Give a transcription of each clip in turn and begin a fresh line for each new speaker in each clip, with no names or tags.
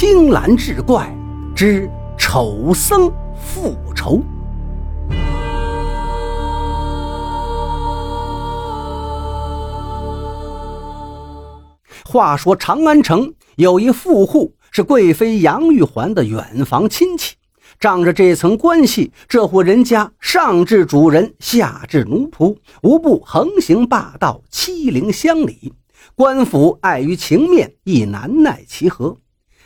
青蓝志怪之丑僧复仇。话说长安城有一富户，是贵妃杨玉环的远房亲戚。仗着这层关系，这户人家上至主人，下至奴仆，无不横行霸道，欺凌乡里。官府碍于情面，亦难奈其何。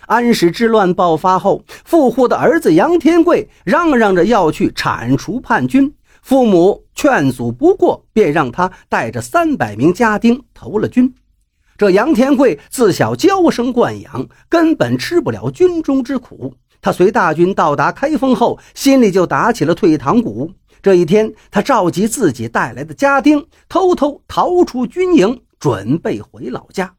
安史之乱爆发后，富户的儿子杨天贵嚷嚷着要去铲除叛军，父母劝阻不过，便让他带着三百名家丁投了军。这杨天贵自小娇生惯养，根本吃不了军中之苦。他随大军到达开封后，心里就打起了退堂鼓。这一天，他召集自己带来的家丁，偷偷逃出军营，准备回老家。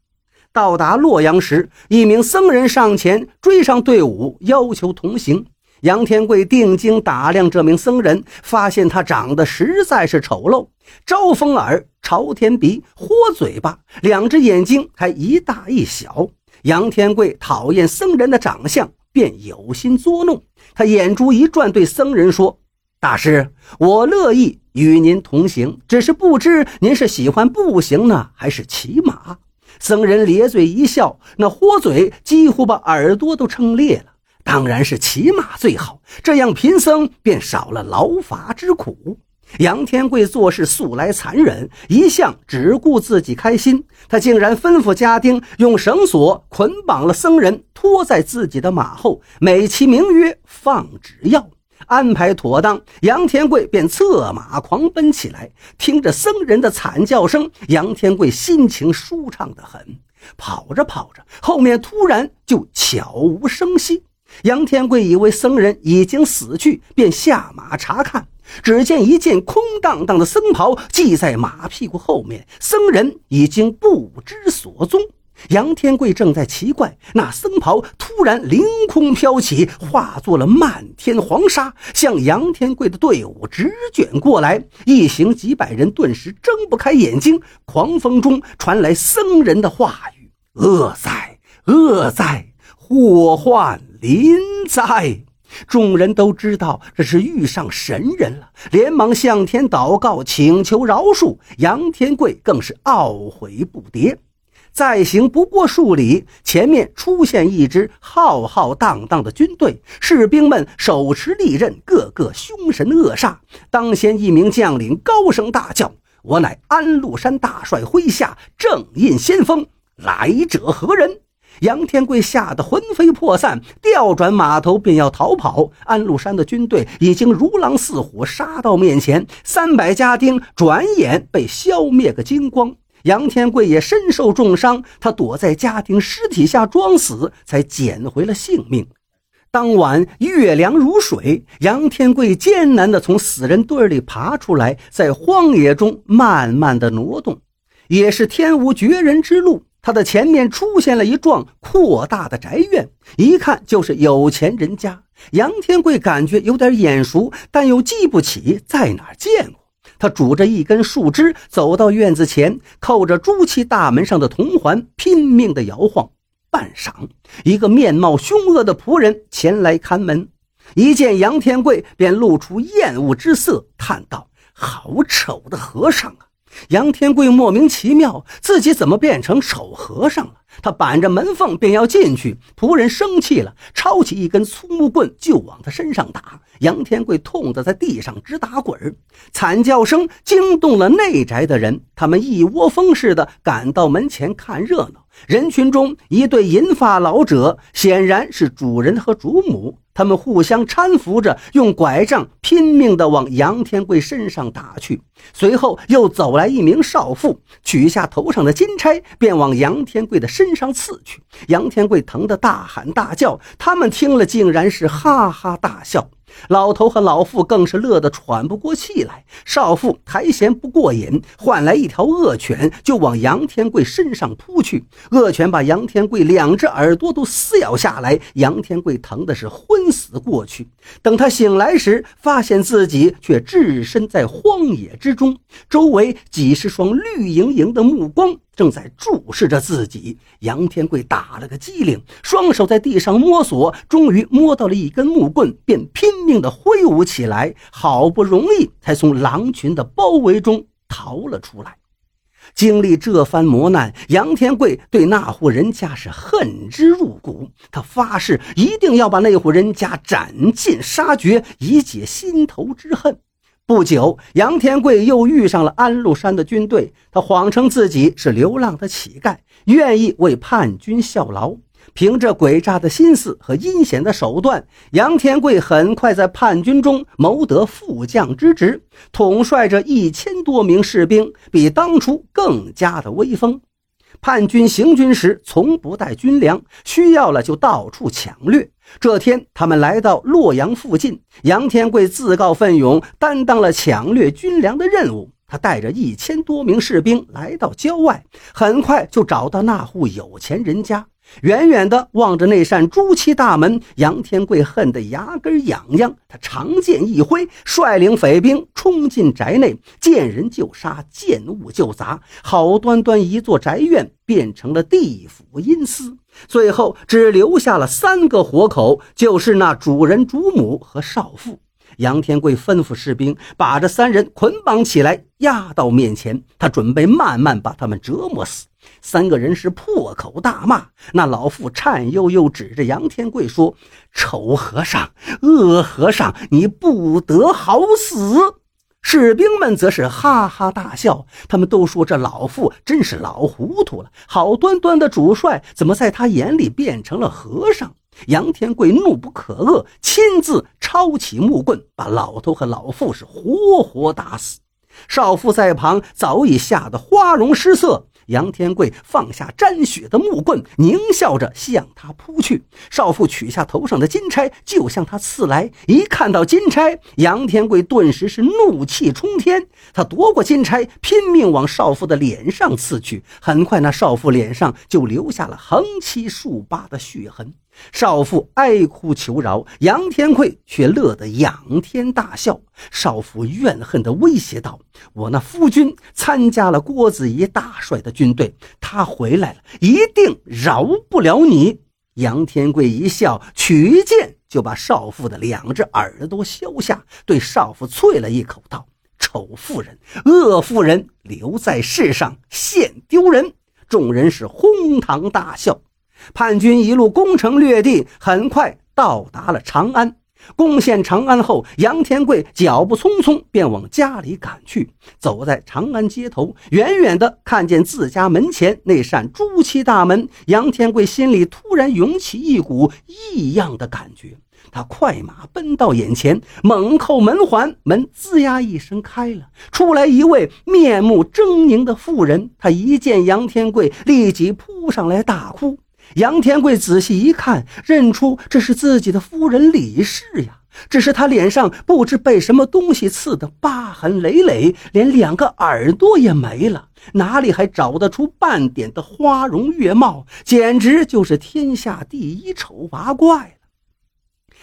到达洛阳时，一名僧人上前追上队伍，要求同行。杨天贵定睛打量这名僧人，发现他长得实在是丑陋：招风耳、朝天鼻、豁嘴巴，两只眼睛还一大一小。杨天贵讨厌僧人的长相。便有心作弄，他眼珠一转，对僧人说：“大师，我乐意与您同行，只是不知您是喜欢步行呢，还是骑马？”僧人咧嘴一笑，那豁嘴几乎把耳朵都撑裂了。当然是骑马最好，这样贫僧便少了劳乏之苦。杨天贵做事素来残忍，一向只顾自己开心。他竟然吩咐家丁用绳索捆绑了僧人，拖在自己的马后，美其名曰放纸鹞。安排妥当，杨天贵便策马狂奔起来。听着僧人的惨叫声，杨天贵心情舒畅得很。跑着跑着，后面突然就悄无声息。杨天贵以为僧人已经死去，便下马查看。只见一件空荡荡的僧袍系在马屁股后面，僧人已经不知所踪。杨天贵正在奇怪，那僧袍突然凌空飘起，化作了漫天黄沙，向杨天贵的队伍直卷过来。一行几百人顿时睁不开眼睛。狂风中传来僧人的话语：“恶哉，恶哉，祸患临哉。”众人都知道这是遇上神人了，连忙向天祷告，请求饶恕。杨天贵更是懊悔不迭。再行不过数里，前面出现一支浩浩荡荡的军队，士兵们手持利刃，个个凶神恶煞。当先一名将领高声大叫：“我乃安禄山大帅麾下正印先锋，来者何人？”杨天贵吓得魂飞魄散，调转马头便要逃跑。安禄山的军队已经如狼似虎，杀到面前，三百家丁转眼被消灭个精光。杨天贵也身受重伤，他躲在家庭尸体下装死，才捡回了性命。当晚月凉如水，杨天贵艰难地从死人堆里爬出来，在荒野中慢慢地挪动，也是天无绝人之路。他的前面出现了一幢扩大的宅院，一看就是有钱人家。杨天贵感觉有点眼熟，但又记不起在哪儿见过。他拄着一根树枝走到院子前，扣着朱漆大门上的铜环，拼命地摇晃。半晌，一个面貌凶恶的仆人前来看门，一见杨天贵便露出厌恶之色，叹道：“好丑的和尚啊！”杨天贵莫名其妙，自己怎么变成丑和尚了？他板着门缝便要进去，仆人生气了，抄起一根粗木棍就往他身上打。杨天贵痛得在地上直打滚，惨叫声惊动了内宅的人，他们一窝蜂似的赶到门前看热闹。人群中，一对银发老者，显然是主人和主母。他们互相搀扶着，用拐杖拼命地往杨天贵身上打去。随后又走来一名少妇，取下头上的金钗，便往杨天贵的身上刺去。杨天贵疼得大喊大叫，他们听了竟然是哈哈大笑。老头和老妇更是乐得喘不过气来。少妇还嫌不过瘾，换来一条恶犬，就往杨天贵身上扑去。恶犬把杨天贵两只耳朵都撕咬下来，杨天贵疼的是昏死过去。等他醒来时，发现自己却置身在荒野之中，周围几十双绿莹莹的目光正在注视着自己。杨天贵打了个激灵，双手在地上摸索，终于摸到了一根木棍，便拼命地挥舞起来，好不容易才从狼群的包围中逃了出来。经历这番磨难，杨天贵对那户人家是恨之入骨。他发誓一定要把那户人家斩尽杀绝，以解心头之恨。不久，杨天贵又遇上了安禄山的军队。他谎称自己是流浪的乞丐，愿意为叛军效劳。凭着诡诈的心思和阴险的手段，杨天贵很快在叛军中谋得副将之职，统帅着一千多名士兵，比当初更加的威风。叛军行军时从不带军粮，需要了就到处抢掠。这天，他们来到洛阳附近，杨天贵自告奋勇担当了抢掠军粮的任务。他带着一千多名士兵来到郊外，很快就找到那户有钱人家。远远地望着那扇朱漆大门，杨天贵恨得牙根痒痒。他长剑一挥，率领匪兵冲进宅内，见人就杀，见物就砸。好端端一座宅院变成了地府阴司，最后只留下了三个活口，就是那主人、主母和少妇。杨天贵吩咐士兵把这三人捆绑起来，押到面前。他准备慢慢把他们折磨死。三个人是破口大骂。那老妇颤悠悠指着杨天贵说：“丑和尚，恶和尚，你不得好死！”士兵们则是哈哈大笑。他们都说：“这老妇真是老糊涂了，好端端的主帅，怎么在他眼里变成了和尚？”杨天贵怒不可遏，亲自抄起木棍，把老头和老妇是活活打死。少妇在旁早已吓得花容失色。杨天贵放下沾血的木棍，狞笑着向他扑去。少妇取下头上的金钗，就向他刺来。一看到金钗，杨天贵顿时是怒气冲天。他夺过金钗，拼命往少妇的脸上刺去。很快，那少妇脸上就留下了横七竖八的血痕。少妇哀哭求饶，杨天贵却乐得仰天大笑。少妇怨恨地威胁道：“我那夫君参加了郭子仪大帅的军队，他回来了，一定饶不了你。”杨天贵一笑，取剑就把少妇的两只耳朵削下，对少妇啐了一口，道：“丑妇人，恶妇人，留在世上现丢人！”众人是哄堂大笑。叛军一路攻城略地，很快到达了长安。攻陷长安后，杨天贵脚步匆匆，便往家里赶去。走在长安街头，远远的看见自家门前那扇朱漆大门，杨天贵心里突然涌起一股异样的感觉。他快马奔到眼前，猛扣门环，门吱呀一声开了，出来一位面目狰狞的妇人。他一见杨天贵，立即扑上来大哭。杨天贵仔细一看，认出这是自己的夫人李氏呀。只是他脸上不知被什么东西刺得疤痕累累，连两个耳朵也没了，哪里还找得出半点的花容月貌？简直就是天下第一丑八怪了。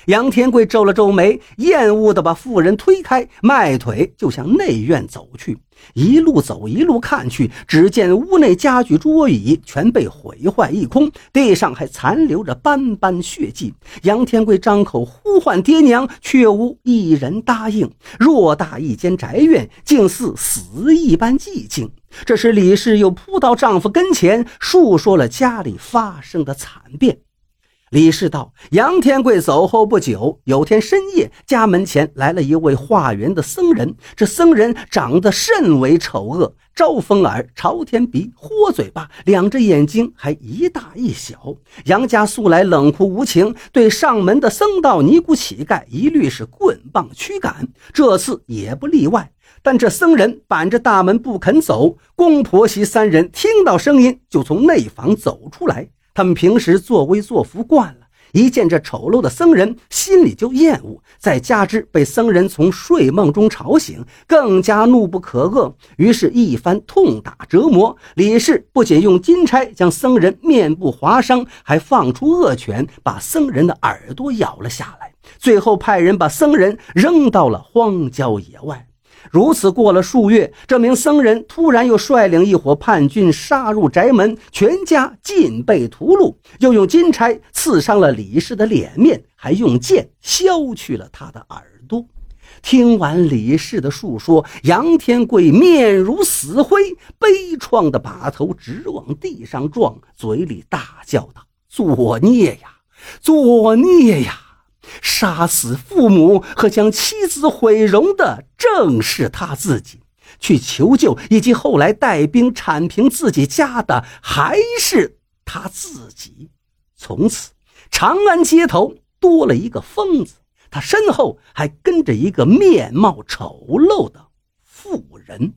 杨天贵皱了皱眉，厌恶地把妇人推开，迈腿就向内院走去。一路走，一路看去，只见屋内家具桌椅全被毁坏一空，地上还残留着斑斑血迹。杨天贵张口呼唤爹娘，却无一人答应。偌大一间宅院，竟似死一般寂静。这时，李氏又扑到丈夫跟前，述说了家里发生的惨变。李氏道：“杨天贵走后不久，有天深夜，家门前来了一位化缘的僧人。这僧人长得甚为丑恶，招风耳、朝天鼻、豁嘴巴，两只眼睛还一大一小。杨家素来冷酷无情，对上门的僧道、尼姑、乞丐一律是棍棒驱赶，这次也不例外。但这僧人板着大门不肯走，公婆媳三人听到声音，就从内房走出来。”他们平时作威作福惯了，一见这丑陋的僧人，心里就厌恶。再加之被僧人从睡梦中吵醒，更加怒不可遏。于是，一番痛打折磨，李氏不仅用金钗将僧人面部划伤，还放出恶犬，把僧人的耳朵咬了下来。最后，派人把僧人扔到了荒郊野外。如此过了数月，这名僧人突然又率领一伙叛军杀入宅门，全家尽被屠戮，又用金钗刺伤了李氏的脸面，还用剑削去了他的耳朵。听完李氏的述说，杨天贵面如死灰，悲怆的把头直往地上撞，嘴里大叫道：“作孽呀，作孽呀！杀死父母和将妻子毁容的，正是他自己；去求救以及后来带兵铲平自己家的，还是他自己。从此，长安街头多了一个疯子。”他身后还跟着一个面貌丑陋的妇人。